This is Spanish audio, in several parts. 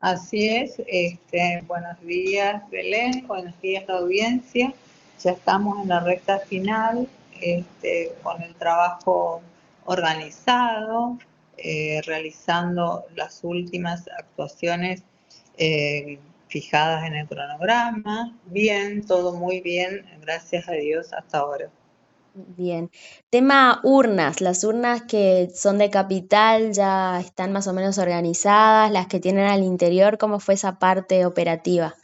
Así es, este, buenos días Belén, buenos días audiencia. Ya estamos en la recta final este, con el trabajo organizado, eh, realizando las últimas actuaciones eh, fijadas en el cronograma. Bien, todo muy bien, gracias a Dios hasta ahora. Bien. Tema urnas. Las urnas que son de capital ya están más o menos organizadas, las que tienen al interior, ¿cómo fue esa parte operativa?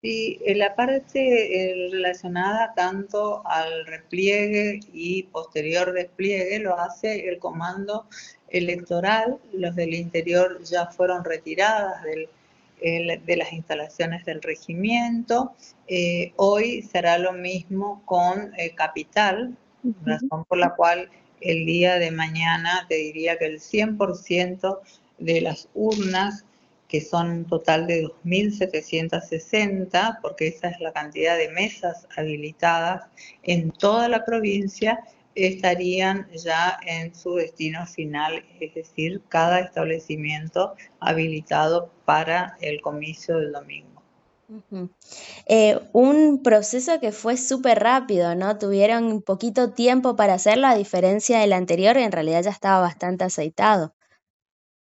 Sí, la parte eh, relacionada tanto al repliegue y posterior despliegue lo hace el comando electoral. Los del interior ya fueron retiradas de las instalaciones del regimiento. Eh, hoy será lo mismo con eh, Capital, razón por la cual el día de mañana te diría que el 100% de las urnas, que son un total de 2.760, porque esa es la cantidad de mesas habilitadas en toda la provincia, estarían ya en su destino final, es decir, cada establecimiento habilitado para el comicio del domingo. Eh, un proceso que fue súper rápido, ¿no? Tuvieron poquito tiempo para hacerlo, a diferencia del anterior, en realidad ya estaba bastante aceitado.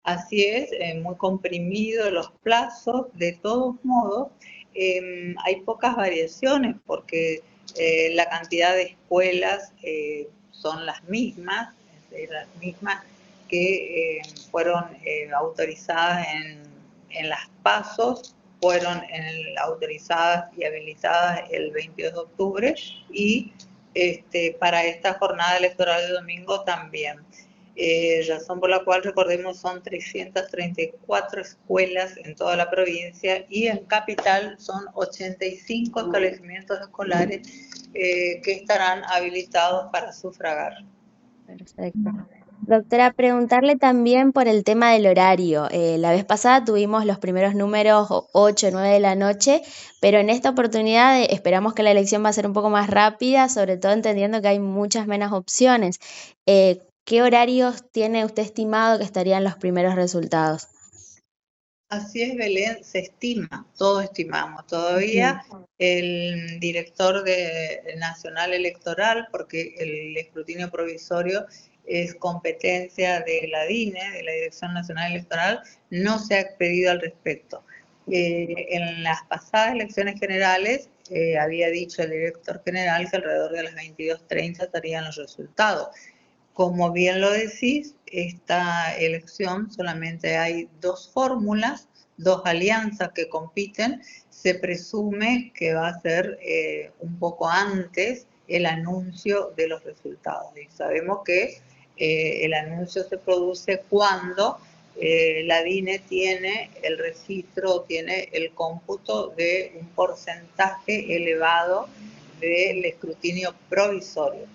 Así es, eh, muy comprimido los plazos. De todos modos, em, hay pocas variaciones porque eh, la cantidad de escuelas son las mismas, las mismas que fueron autorizadas en, en las pasos fueron autorizadas y habilitadas el 22 de octubre y este, para esta jornada electoral de domingo también. Eh, razón por la cual, recordemos, son 334 escuelas en toda la provincia y en Capital son 85 establecimientos escolares eh, que estarán habilitados para sufragar. Perfecto. Doctora, preguntarle también por el tema del horario. Eh, la vez pasada tuvimos los primeros números 8, 9 de la noche, pero en esta oportunidad eh, esperamos que la elección va a ser un poco más rápida, sobre todo entendiendo que hay muchas menos opciones. Eh, ¿Qué horarios tiene usted estimado que estarían los primeros resultados? Así es, Belén, se estima, todos estimamos. Todavía el director de Nacional Electoral, porque el escrutinio provisorio es competencia de la DINE, de la Dirección Nacional Electoral, no se ha expedido al respecto. Eh, en las pasadas elecciones generales eh, había dicho el director general que alrededor de las 22.30 estarían los resultados. Como bien lo decís, esta elección solamente hay dos fórmulas, dos alianzas que compiten. Se presume que va a ser eh, un poco antes el anuncio de los resultados. Y sabemos que eh, el anuncio se produce cuando eh, la DINE tiene el registro, tiene el cómputo de un porcentaje elevado del escrutinio provisorio.